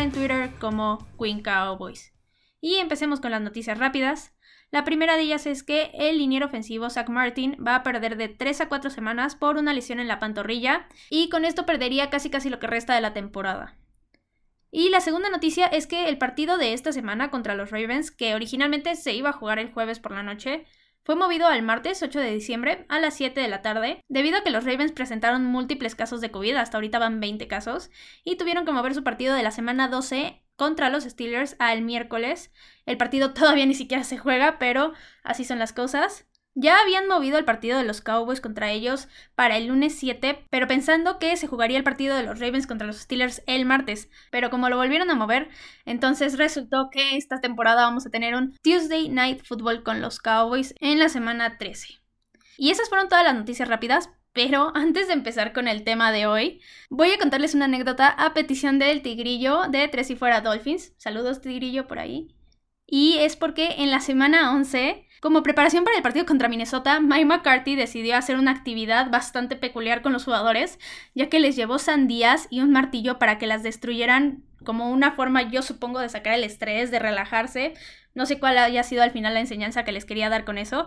en Twitter como Queen Cowboys. Y empecemos con las noticias rápidas. La primera de ellas es que el liniero ofensivo Zach Martin va a perder de 3 a 4 semanas por una lesión en la pantorrilla y con esto perdería casi casi lo que resta de la temporada. Y la segunda noticia es que el partido de esta semana contra los Ravens, que originalmente se iba a jugar el jueves por la noche, fue movido al martes 8 de diciembre a las 7 de la tarde, debido a que los Ravens presentaron múltiples casos de COVID, hasta ahorita van 20 casos, y tuvieron que mover su partido de la semana 12 contra los Steelers al miércoles. El partido todavía ni siquiera se juega, pero así son las cosas. Ya habían movido el partido de los Cowboys contra ellos para el lunes 7, pero pensando que se jugaría el partido de los Ravens contra los Steelers el martes. Pero como lo volvieron a mover, entonces resultó que esta temporada vamos a tener un Tuesday Night Football con los Cowboys en la semana 13. Y esas fueron todas las noticias rápidas, pero antes de empezar con el tema de hoy, voy a contarles una anécdota a petición del Tigrillo de Tres y Fuera Dolphins. Saludos Tigrillo por ahí. Y es porque en la semana 11 como preparación para el partido contra Minnesota, Mike McCarthy decidió hacer una actividad bastante peculiar con los jugadores, ya que les llevó sandías y un martillo para que las destruyeran como una forma, yo supongo, de sacar el estrés, de relajarse. No sé cuál haya sido al final la enseñanza que les quería dar con eso,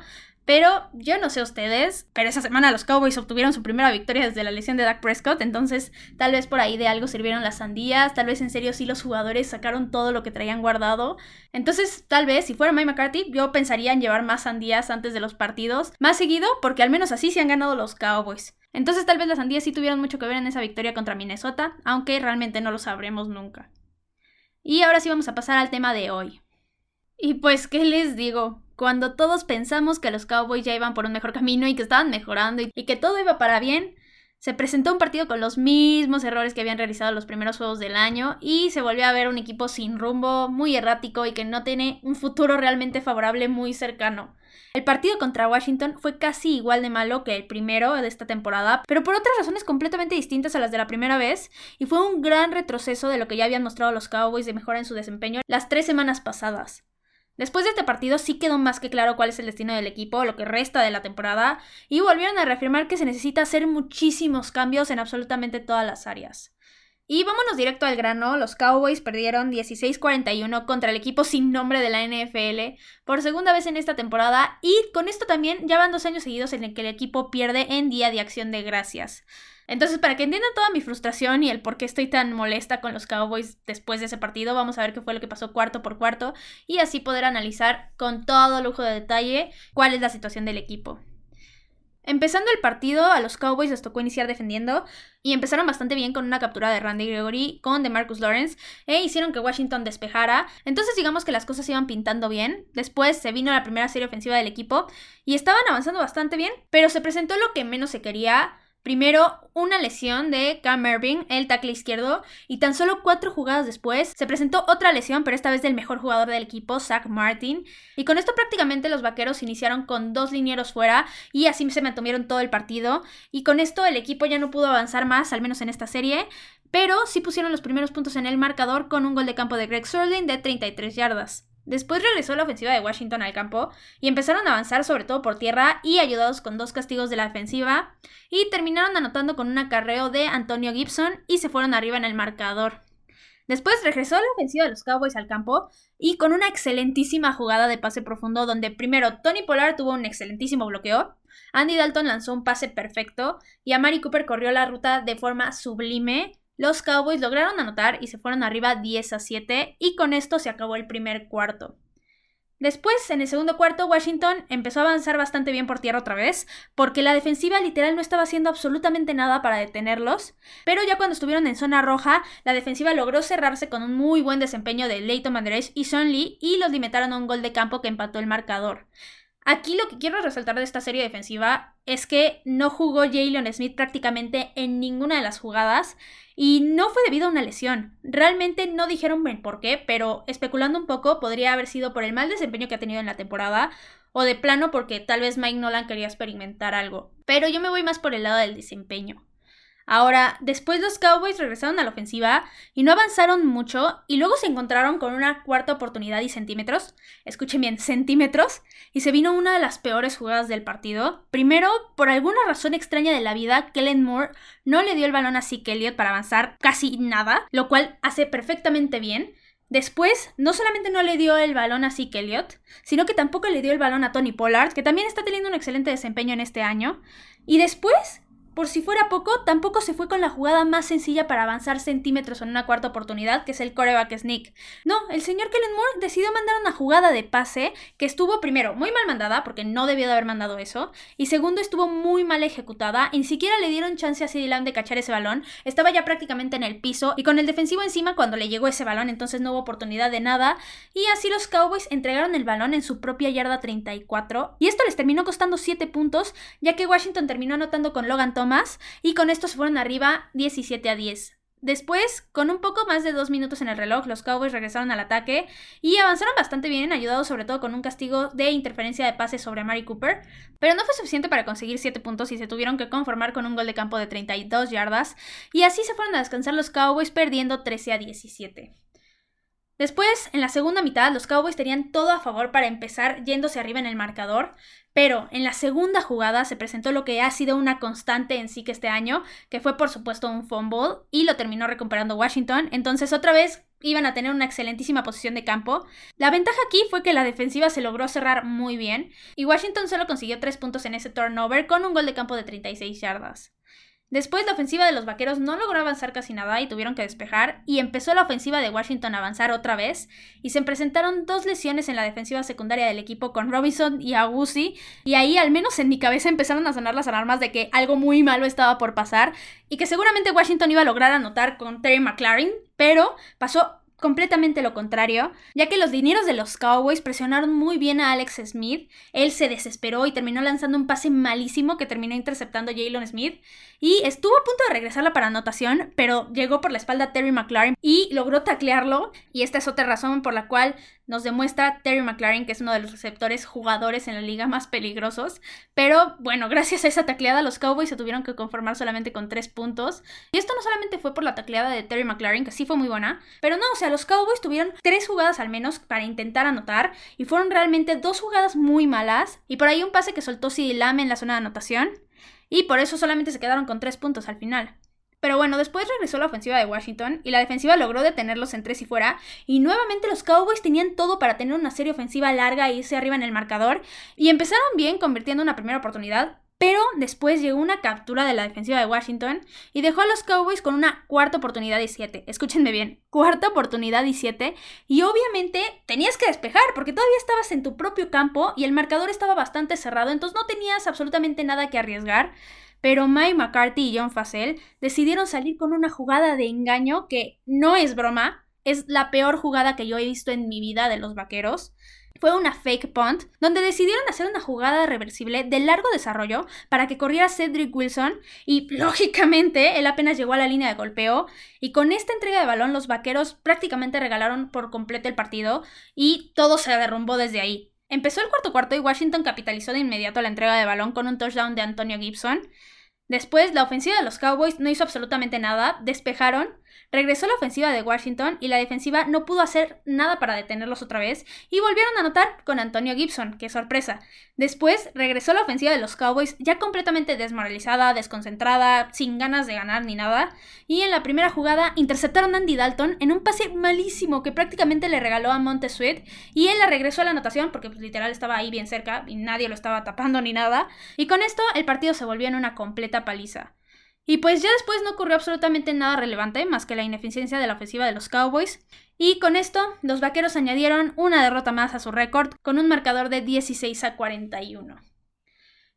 pero yo no sé ustedes, pero esa semana los Cowboys obtuvieron su primera victoria desde la lesión de Dak Prescott, entonces tal vez por ahí de algo sirvieron las sandías, tal vez en serio sí los jugadores sacaron todo lo que traían guardado. Entonces tal vez si fuera Mike McCarthy yo pensaría en llevar más sandías antes de los partidos, más seguido porque al menos así se han ganado los Cowboys. Entonces tal vez las sandías sí tuvieron mucho que ver en esa victoria contra Minnesota, aunque realmente no lo sabremos nunca. Y ahora sí vamos a pasar al tema de hoy. Y pues, ¿qué les digo? Cuando todos pensamos que los Cowboys ya iban por un mejor camino y que estaban mejorando y que todo iba para bien, se presentó un partido con los mismos errores que habían realizado los primeros juegos del año y se volvió a ver un equipo sin rumbo, muy errático y que no tiene un futuro realmente favorable muy cercano. El partido contra Washington fue casi igual de malo que el primero de esta temporada, pero por otras razones completamente distintas a las de la primera vez, y fue un gran retroceso de lo que ya habían mostrado los Cowboys de mejora en su desempeño las tres semanas pasadas. Después de este partido sí quedó más que claro cuál es el destino del equipo, lo que resta de la temporada, y volvieron a reafirmar que se necesita hacer muchísimos cambios en absolutamente todas las áreas. Y vámonos directo al grano, los Cowboys perdieron 16-41 contra el equipo sin nombre de la NFL por segunda vez en esta temporada y con esto también ya van dos años seguidos en el que el equipo pierde en Día de Acción de Gracias. Entonces, para que entiendan toda mi frustración y el por qué estoy tan molesta con los Cowboys después de ese partido, vamos a ver qué fue lo que pasó cuarto por cuarto y así poder analizar con todo lujo de detalle cuál es la situación del equipo. Empezando el partido, a los Cowboys les tocó iniciar defendiendo y empezaron bastante bien con una captura de Randy Gregory con DeMarcus Lawrence e hicieron que Washington despejara. Entonces digamos que las cosas iban pintando bien. Después se vino la primera serie ofensiva del equipo y estaban avanzando bastante bien, pero se presentó lo que menos se quería Primero, una lesión de Cam Irving, el tackle izquierdo, y tan solo cuatro jugadas después se presentó otra lesión, pero esta vez del mejor jugador del equipo, Zach Martin. Y con esto prácticamente los vaqueros iniciaron con dos linieros fuera y así se mantumieron todo el partido. Y con esto el equipo ya no pudo avanzar más, al menos en esta serie, pero sí pusieron los primeros puntos en el marcador con un gol de campo de Greg Sterling de 33 yardas. Después regresó la ofensiva de Washington al campo y empezaron a avanzar sobre todo por tierra y ayudados con dos castigos de la defensiva y terminaron anotando con un acarreo de Antonio Gibson y se fueron arriba en el marcador. Después regresó la ofensiva de los Cowboys al campo y con una excelentísima jugada de pase profundo donde primero Tony Pollard tuvo un excelentísimo bloqueo, Andy Dalton lanzó un pase perfecto y Amari Cooper corrió la ruta de forma sublime los Cowboys lograron anotar y se fueron arriba 10 a 7 y con esto se acabó el primer cuarto. Después, en el segundo cuarto, Washington empezó a avanzar bastante bien por tierra otra vez, porque la defensiva literal no estaba haciendo absolutamente nada para detenerlos, pero ya cuando estuvieron en zona roja, la defensiva logró cerrarse con un muy buen desempeño de Leighton Manderech y Sean Lee y los limitaron a un gol de campo que empató el marcador. Aquí lo que quiero resaltar de esta serie defensiva es que no jugó Jalen Smith prácticamente en ninguna de las jugadas y no fue debido a una lesión. Realmente no dijeron por qué, pero especulando un poco podría haber sido por el mal desempeño que ha tenido en la temporada o de plano porque tal vez Mike Nolan quería experimentar algo. Pero yo me voy más por el lado del desempeño. Ahora, después los Cowboys regresaron a la ofensiva y no avanzaron mucho y luego se encontraron con una cuarta oportunidad y centímetros, escuchen bien, centímetros, y se vino una de las peores jugadas del partido. Primero, por alguna razón extraña de la vida, Kellen Moore no le dio el balón a Zeke Elliott para avanzar casi nada, lo cual hace perfectamente bien. Después, no solamente no le dio el balón a Zeke Elliott, sino que tampoco le dio el balón a Tony Pollard, que también está teniendo un excelente desempeño en este año. Y después, por si fuera poco, tampoco se fue con la jugada más sencilla para avanzar centímetros en una cuarta oportunidad, que es el coreback sneak. No, el señor Kellen Moore decidió mandar una jugada de pase que estuvo primero muy mal mandada, porque no debió de haber mandado eso, y segundo estuvo muy mal ejecutada, y ni siquiera le dieron chance a Lamb de cachar ese balón, estaba ya prácticamente en el piso, y con el defensivo encima cuando le llegó ese balón, entonces no hubo oportunidad de nada, y así los Cowboys entregaron el balón en su propia yarda 34, y esto les terminó costando 7 puntos, ya que Washington terminó anotando con Logan Thomas, y con esto se fueron arriba 17 a 10. Después, con un poco más de dos minutos en el reloj, los Cowboys regresaron al ataque y avanzaron bastante bien, ayudados sobre todo con un castigo de interferencia de pase sobre Mari Cooper, pero no fue suficiente para conseguir 7 puntos y se tuvieron que conformar con un gol de campo de 32 yardas, y así se fueron a descansar los Cowboys perdiendo 13 a 17. Después, en la segunda mitad, los Cowboys tenían todo a favor para empezar yéndose arriba en el marcador, pero en la segunda jugada se presentó lo que ha sido una constante en sí que este año, que fue por supuesto un fumble y lo terminó recuperando Washington, entonces otra vez iban a tener una excelentísima posición de campo. La ventaja aquí fue que la defensiva se logró cerrar muy bien y Washington solo consiguió 3 puntos en ese turnover con un gol de campo de 36 yardas. Después la ofensiva de los Vaqueros no logró avanzar casi nada y tuvieron que despejar, y empezó la ofensiva de Washington a avanzar otra vez, y se presentaron dos lesiones en la defensiva secundaria del equipo con Robinson y Agusi, y ahí al menos en mi cabeza empezaron a sonar las alarmas de que algo muy malo estaba por pasar, y que seguramente Washington iba a lograr anotar con Terry McLaren, pero pasó completamente lo contrario, ya que los dineros de los Cowboys presionaron muy bien a Alex Smith, él se desesperó y terminó lanzando un pase malísimo que terminó interceptando Jalen Smith, y estuvo a punto de regresarla para anotación, pero llegó por la espalda Terry McLaren y logró taclearlo, y esta es otra razón por la cual nos demuestra Terry McLaren que es uno de los receptores jugadores en la liga más peligrosos, pero bueno, gracias a esa tacleada los Cowboys se tuvieron que conformar solamente con tres puntos, y esto no solamente fue por la tacleada de Terry McLaren, que sí fue muy buena, pero no, o sea, los Cowboys tuvieron tres jugadas al menos para intentar anotar y fueron realmente dos jugadas muy malas y por ahí un pase que soltó CD Lamb en la zona de anotación y por eso solamente se quedaron con tres puntos al final. Pero bueno, después regresó la ofensiva de Washington y la defensiva logró detenerlos en tres y fuera. Y nuevamente los Cowboys tenían todo para tener una serie ofensiva larga e irse arriba en el marcador. Y empezaron bien convirtiendo una primera oportunidad, pero después llegó una captura de la defensiva de Washington y dejó a los Cowboys con una cuarta oportunidad y siete. Escúchenme bien, cuarta oportunidad y siete. Y obviamente tenías que despejar porque todavía estabas en tu propio campo y el marcador estaba bastante cerrado, entonces no tenías absolutamente nada que arriesgar. Pero Mike McCarthy y John Facel decidieron salir con una jugada de engaño que no es broma, es la peor jugada que yo he visto en mi vida de los vaqueros fue una fake punt, donde decidieron hacer una jugada reversible de largo desarrollo para que corriera Cedric Wilson y lógicamente él apenas llegó a la línea de golpeo y con esta entrega de balón los vaqueros prácticamente regalaron por completo el partido y todo se derrumbó desde ahí. Empezó el cuarto cuarto y Washington capitalizó de inmediato la entrega de balón con un touchdown de Antonio Gibson. Después, la ofensiva de los Cowboys no hizo absolutamente nada, despejaron Regresó la ofensiva de Washington y la defensiva no pudo hacer nada para detenerlos otra vez y volvieron a anotar con Antonio Gibson, qué sorpresa. Después regresó la ofensiva de los Cowboys ya completamente desmoralizada, desconcentrada, sin ganas de ganar ni nada, y en la primera jugada interceptaron a Andy Dalton en un pase malísimo que prácticamente le regaló a Montesuet y él la regresó a la anotación porque pues, literal estaba ahí bien cerca y nadie lo estaba tapando ni nada, y con esto el partido se volvió en una completa paliza. Y pues ya después no ocurrió absolutamente nada relevante más que la ineficiencia de la ofensiva de los Cowboys. Y con esto, los vaqueros añadieron una derrota más a su récord con un marcador de 16 a 41.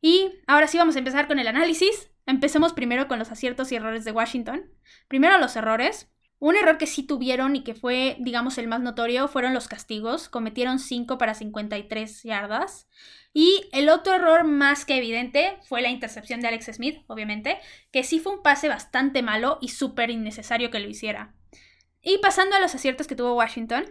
Y ahora sí vamos a empezar con el análisis. Empecemos primero con los aciertos y errores de Washington. Primero los errores. Un error que sí tuvieron y que fue, digamos, el más notorio fueron los castigos. Cometieron 5 para 53 yardas. Y el otro error más que evidente fue la intercepción de Alex Smith, obviamente, que sí fue un pase bastante malo y súper innecesario que lo hiciera. Y pasando a los aciertos que tuvo Washington,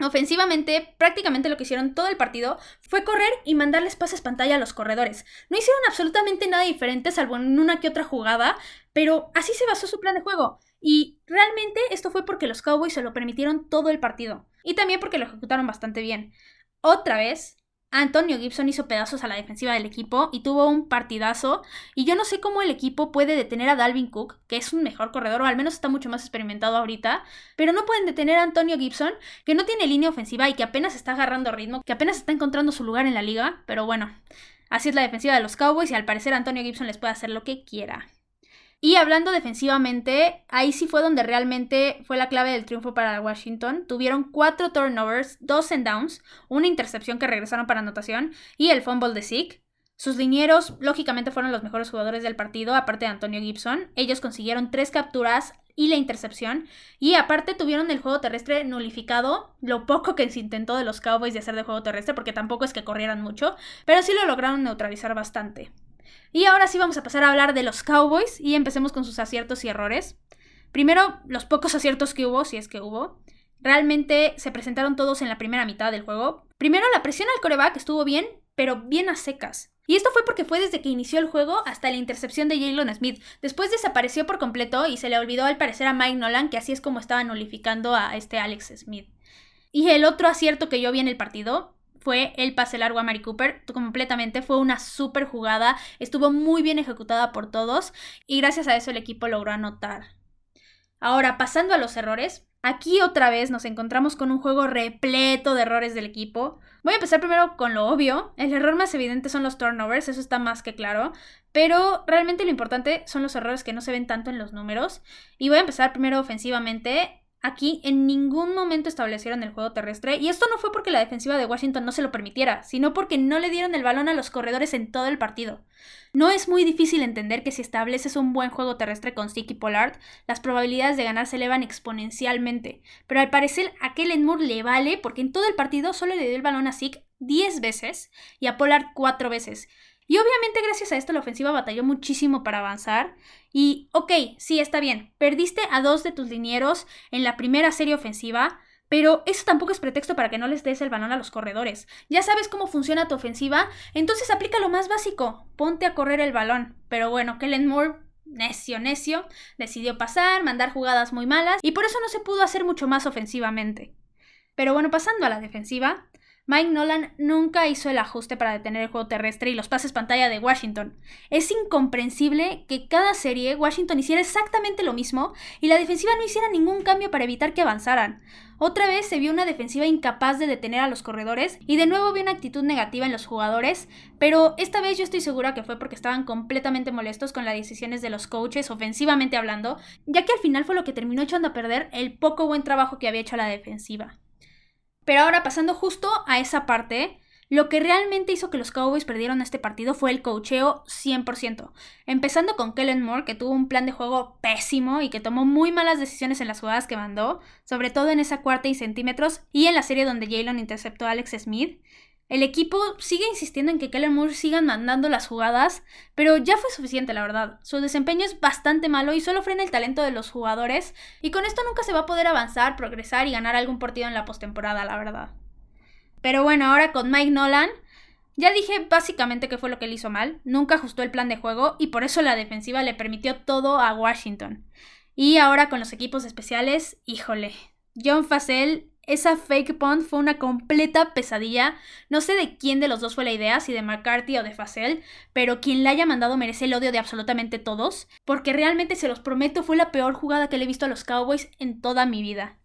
Ofensivamente, prácticamente lo que hicieron todo el partido fue correr y mandarles pases pantalla a los corredores. No hicieron absolutamente nada diferente, salvo en una que otra jugada, pero así se basó su plan de juego. Y realmente esto fue porque los Cowboys se lo permitieron todo el partido. Y también porque lo ejecutaron bastante bien. Otra vez, Antonio Gibson hizo pedazos a la defensiva del equipo y tuvo un partidazo. Y yo no sé cómo el equipo puede detener a Dalvin Cook, que es un mejor corredor, o al menos está mucho más experimentado ahorita. Pero no pueden detener a Antonio Gibson, que no tiene línea ofensiva y que apenas está agarrando ritmo, que apenas está encontrando su lugar en la liga. Pero bueno, así es la defensiva de los Cowboys y al parecer Antonio Gibson les puede hacer lo que quiera. Y hablando defensivamente, ahí sí fue donde realmente fue la clave del triunfo para Washington. Tuvieron cuatro turnovers, dos en downs, una intercepción que regresaron para anotación y el fumble de Zeke. Sus linieros, lógicamente, fueron los mejores jugadores del partido, aparte de Antonio Gibson. Ellos consiguieron tres capturas y la intercepción. Y aparte tuvieron el juego terrestre nulificado, lo poco que se intentó de los Cowboys de hacer de juego terrestre, porque tampoco es que corrieran mucho, pero sí lo lograron neutralizar bastante. Y ahora sí vamos a pasar a hablar de los Cowboys y empecemos con sus aciertos y errores. Primero, los pocos aciertos que hubo, si es que hubo. Realmente se presentaron todos en la primera mitad del juego. Primero, la presión al coreback estuvo bien, pero bien a secas. Y esto fue porque fue desde que inició el juego hasta la intercepción de Jalen Smith. Después desapareció por completo y se le olvidó al parecer a Mike Nolan que así es como estaba nulificando a este Alex Smith. Y el otro acierto que yo vi en el partido fue el pase largo a Mari Cooper completamente. Fue una super jugada, estuvo muy bien ejecutada por todos y gracias a eso el equipo logró anotar. Ahora, pasando a los errores, aquí otra vez nos encontramos con un juego repleto de errores del equipo. Voy a empezar primero con lo obvio. El error más evidente son los turnovers, eso está más que claro. Pero realmente lo importante son los errores que no se ven tanto en los números. Y voy a empezar primero ofensivamente. Aquí en ningún momento establecieron el juego terrestre y esto no fue porque la defensiva de Washington no se lo permitiera, sino porque no le dieron el balón a los corredores en todo el partido. No es muy difícil entender que si estableces un buen juego terrestre con Sticky Pollard, las probabilidades de ganar se elevan exponencialmente, pero al parecer a Kellen Moore le vale porque en todo el partido solo le dio el balón a Zeke 10 veces y a Pollard 4 veces. Y obviamente gracias a esto la ofensiva batalló muchísimo para avanzar. Y ok, sí, está bien, perdiste a dos de tus linieros en la primera serie ofensiva, pero eso tampoco es pretexto para que no les des el balón a los corredores. Ya sabes cómo funciona tu ofensiva, entonces aplica lo más básico, ponte a correr el balón. Pero bueno, Kellen Moore necio, necio, decidió pasar, mandar jugadas muy malas y por eso no se pudo hacer mucho más ofensivamente. Pero bueno, pasando a la defensiva, Mike Nolan nunca hizo el ajuste para detener el juego terrestre y los pases pantalla de Washington. Es incomprensible que cada serie Washington hiciera exactamente lo mismo y la defensiva no hiciera ningún cambio para evitar que avanzaran. Otra vez se vio una defensiva incapaz de detener a los corredores y de nuevo vi una actitud negativa en los jugadores, pero esta vez yo estoy segura que fue porque estaban completamente molestos con las decisiones de los coaches ofensivamente hablando, ya que al final fue lo que terminó echando a perder el poco buen trabajo que había hecho la defensiva. Pero ahora pasando justo a esa parte, lo que realmente hizo que los Cowboys perdieran este partido fue el cocheo 100%. Empezando con Kellen Moore, que tuvo un plan de juego pésimo y que tomó muy malas decisiones en las jugadas que mandó, sobre todo en esa cuarta y centímetros y en la serie donde Jalen interceptó a Alex Smith. El equipo sigue insistiendo en que Kellen Moore siga mandando las jugadas, pero ya fue suficiente, la verdad. Su desempeño es bastante malo y solo frena el talento de los jugadores, y con esto nunca se va a poder avanzar, progresar y ganar algún partido en la postemporada, la verdad. Pero bueno, ahora con Mike Nolan, ya dije básicamente qué fue lo que él hizo mal, nunca ajustó el plan de juego y por eso la defensiva le permitió todo a Washington. Y ahora con los equipos especiales, híjole, John Facel esa fake punt fue una completa pesadilla. No sé de quién de los dos fue la idea, si de McCarthy o de Facel, pero quien la haya mandado merece el odio de absolutamente todos, porque realmente se los prometo fue la peor jugada que le he visto a los Cowboys en toda mi vida.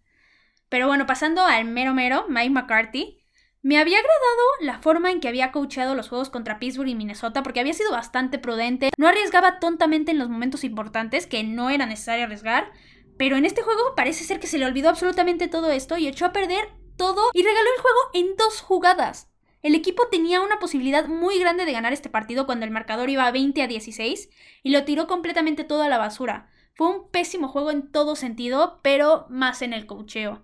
Pero bueno, pasando al mero mero, Mike McCarthy, me había agradado la forma en que había coacheado los juegos contra Pittsburgh y Minnesota porque había sido bastante prudente, no arriesgaba tontamente en los momentos importantes que no era necesario arriesgar, pero en este juego parece ser que se le olvidó absolutamente todo esto y echó a perder todo y regaló el juego en dos jugadas. El equipo tenía una posibilidad muy grande de ganar este partido cuando el marcador iba a 20 a 16 y lo tiró completamente todo a la basura. Fue un pésimo juego en todo sentido, pero más en el cocheo.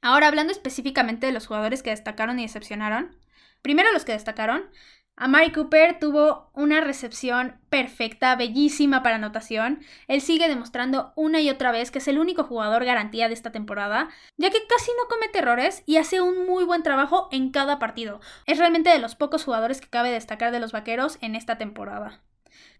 Ahora hablando específicamente de los jugadores que destacaron y decepcionaron. Primero los que destacaron. Amari Cooper tuvo una recepción perfecta, bellísima para anotación. Él sigue demostrando una y otra vez que es el único jugador garantía de esta temporada, ya que casi no comete errores y hace un muy buen trabajo en cada partido. Es realmente de los pocos jugadores que cabe destacar de los vaqueros en esta temporada.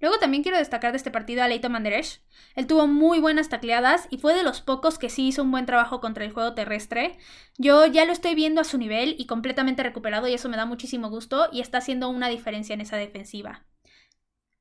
Luego también quiero destacar de este partido a Leighton Manderesh. Él tuvo muy buenas tacleadas y fue de los pocos que sí hizo un buen trabajo contra el juego terrestre. Yo ya lo estoy viendo a su nivel y completamente recuperado y eso me da muchísimo gusto y está haciendo una diferencia en esa defensiva.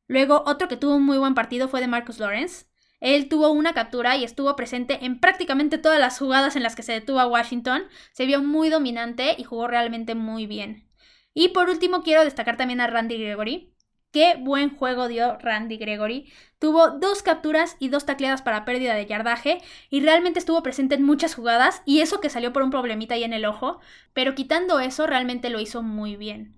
Luego, otro que tuvo un muy buen partido fue de Marcus Lawrence. Él tuvo una captura y estuvo presente en prácticamente todas las jugadas en las que se detuvo a Washington. Se vio muy dominante y jugó realmente muy bien. Y por último quiero destacar también a Randy Gregory. Qué buen juego dio Randy Gregory. Tuvo dos capturas y dos tacleadas para pérdida de yardaje y realmente estuvo presente en muchas jugadas y eso que salió por un problemita ahí en el ojo, pero quitando eso realmente lo hizo muy bien.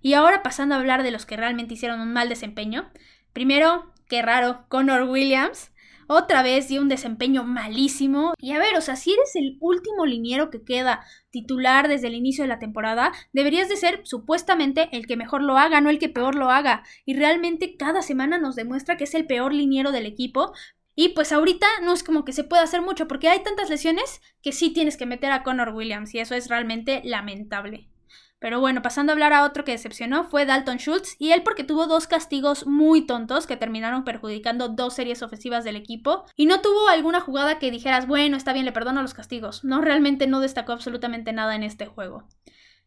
Y ahora pasando a hablar de los que realmente hicieron un mal desempeño. Primero, qué raro, Connor Williams. Otra vez dio un desempeño malísimo. Y a ver, o sea, si eres el último liniero que queda titular desde el inicio de la temporada, deberías de ser supuestamente el que mejor lo haga, no el que peor lo haga. Y realmente cada semana nos demuestra que es el peor liniero del equipo. Y pues ahorita no es como que se pueda hacer mucho porque hay tantas lesiones que sí tienes que meter a Connor Williams y eso es realmente lamentable. Pero bueno, pasando a hablar a otro que decepcionó fue Dalton Schultz, y él porque tuvo dos castigos muy tontos que terminaron perjudicando dos series ofensivas del equipo, y no tuvo alguna jugada que dijeras, bueno, está bien, le perdono los castigos. No, realmente no destacó absolutamente nada en este juego.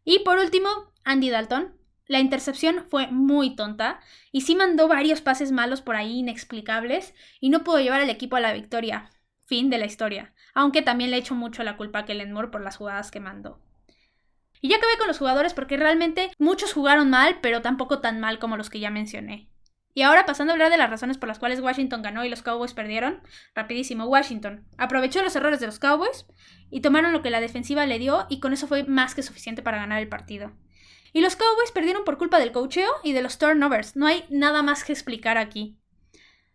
Y por último, Andy Dalton. La intercepción fue muy tonta y sí mandó varios pases malos por ahí inexplicables y no pudo llevar al equipo a la victoria. Fin de la historia. Aunque también le echo mucho la culpa a Kellen Moore por las jugadas que mandó. Y ya acabé con los jugadores porque realmente muchos jugaron mal, pero tampoco tan mal como los que ya mencioné. Y ahora pasando a hablar de las razones por las cuales Washington ganó y los Cowboys perdieron, rapidísimo, Washington aprovechó los errores de los Cowboys y tomaron lo que la defensiva le dio y con eso fue más que suficiente para ganar el partido. Y los Cowboys perdieron por culpa del cocheo y de los turnovers, no hay nada más que explicar aquí.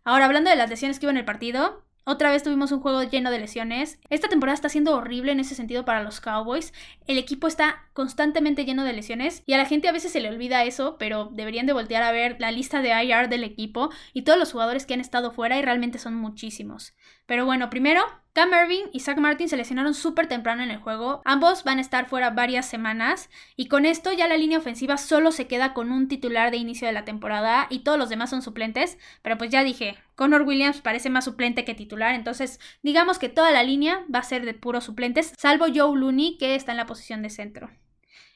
Ahora hablando de las lesiones que hubo en el partido, otra vez tuvimos un juego lleno de lesiones. Esta temporada está siendo horrible en ese sentido para los Cowboys. El equipo está constantemente lleno de lesiones y a la gente a veces se le olvida eso, pero deberían de voltear a ver la lista de IR del equipo y todos los jugadores que han estado fuera y realmente son muchísimos. Pero bueno, primero, Cam Irving y Zach Martin se lesionaron súper temprano en el juego. Ambos van a estar fuera varias semanas y con esto ya la línea ofensiva solo se queda con un titular de inicio de la temporada y todos los demás son suplentes. Pero pues ya dije, Connor Williams parece más suplente que titular, entonces digamos que toda la línea va a ser de puros suplentes, salvo Joe Looney que está en la posición de centro.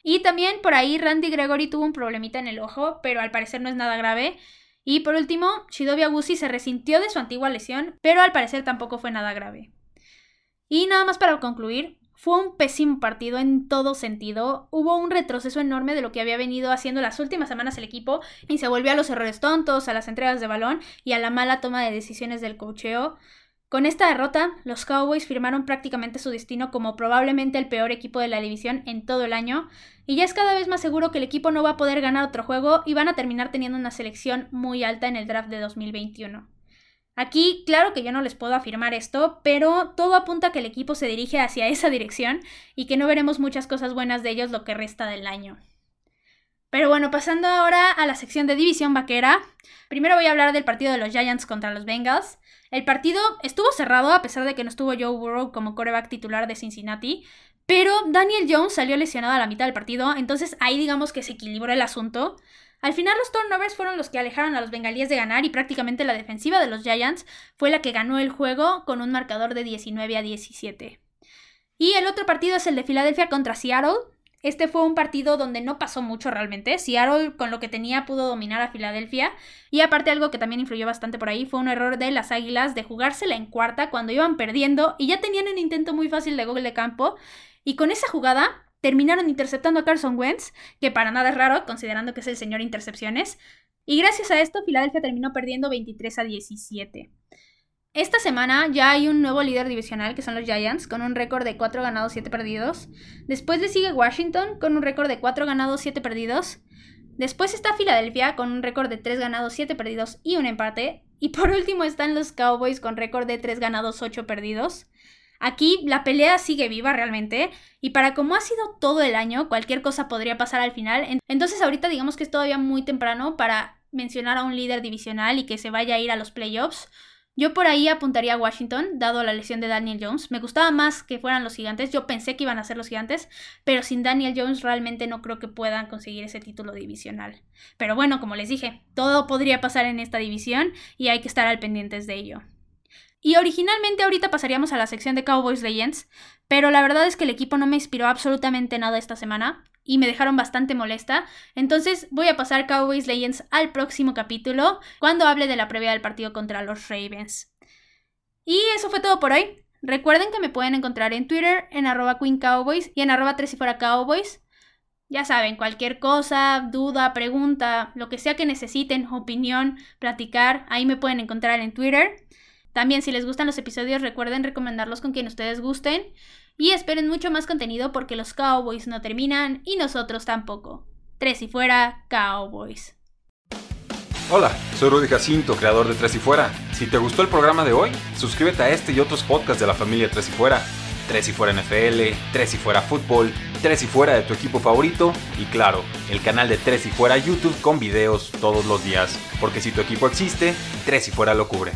Y también por ahí Randy Gregory tuvo un problemita en el ojo, pero al parecer no es nada grave. Y por último, Shidobi Agusi se resintió de su antigua lesión, pero al parecer tampoco fue nada grave. Y nada más para concluir, fue un pésimo partido en todo sentido. Hubo un retroceso enorme de lo que había venido haciendo las últimas semanas el equipo y se volvió a los errores tontos, a las entregas de balón y a la mala toma de decisiones del cocheo. Con esta derrota, los Cowboys firmaron prácticamente su destino como probablemente el peor equipo de la división en todo el año, y ya es cada vez más seguro que el equipo no va a poder ganar otro juego y van a terminar teniendo una selección muy alta en el draft de 2021. Aquí, claro que yo no les puedo afirmar esto, pero todo apunta a que el equipo se dirige hacia esa dirección y que no veremos muchas cosas buenas de ellos lo que resta del año. Pero bueno, pasando ahora a la sección de división vaquera, primero voy a hablar del partido de los Giants contra los Bengals. El partido estuvo cerrado a pesar de que no estuvo Joe Burrow como coreback titular de Cincinnati, pero Daniel Jones salió lesionado a la mitad del partido, entonces ahí digamos que se equilibró el asunto. Al final los turnovers fueron los que alejaron a los bengalíes de ganar y prácticamente la defensiva de los Giants fue la que ganó el juego con un marcador de 19 a 17. Y el otro partido es el de Filadelfia contra Seattle. Este fue un partido donde no pasó mucho realmente. Seattle con lo que tenía pudo dominar a Filadelfia. Y aparte algo que también influyó bastante por ahí fue un error de las Águilas de jugársela en cuarta cuando iban perdiendo y ya tenían un intento muy fácil de gol de campo. Y con esa jugada terminaron interceptando a Carson Wentz, que para nada es raro considerando que es el señor intercepciones. Y gracias a esto Filadelfia terminó perdiendo 23 a 17. Esta semana ya hay un nuevo líder divisional que son los Giants con un récord de 4 ganados, 7 perdidos. Después le sigue Washington con un récord de 4 ganados, 7 perdidos. Después está Filadelfia con un récord de 3 ganados, 7 perdidos y un empate. Y por último están los Cowboys con récord de 3 ganados, 8 perdidos. Aquí la pelea sigue viva realmente y para como ha sido todo el año, cualquier cosa podría pasar al final. Entonces ahorita digamos que es todavía muy temprano para mencionar a un líder divisional y que se vaya a ir a los playoffs. Yo por ahí apuntaría a Washington, dado la lesión de Daniel Jones. Me gustaba más que fueran los gigantes. Yo pensé que iban a ser los gigantes, pero sin Daniel Jones realmente no creo que puedan conseguir ese título divisional. Pero bueno, como les dije, todo podría pasar en esta división y hay que estar al pendientes de ello. Y originalmente ahorita pasaríamos a la sección de Cowboys Legends, pero la verdad es que el equipo no me inspiró absolutamente nada esta semana y me dejaron bastante molesta. Entonces voy a pasar Cowboys Legends al próximo capítulo cuando hable de la previa del partido contra los Ravens. Y eso fue todo por hoy. Recuerden que me pueden encontrar en Twitter en arroba Queen Cowboys y en arroba tres y fuera Cowboys. Ya saben, cualquier cosa, duda, pregunta, lo que sea que necesiten, opinión, platicar, ahí me pueden encontrar en Twitter. También si les gustan los episodios recuerden recomendarlos con quien ustedes gusten y esperen mucho más contenido porque los Cowboys no terminan y nosotros tampoco. Tres y fuera, Cowboys. Hola, soy Rudy Jacinto, creador de Tres y Fuera. Si te gustó el programa de hoy, suscríbete a este y otros podcasts de la familia Tres y Fuera. Tres y Fuera NFL, Tres y Fuera Fútbol, Tres y Fuera de tu equipo favorito y claro, el canal de Tres y Fuera YouTube con videos todos los días. Porque si tu equipo existe, Tres y Fuera lo cubre.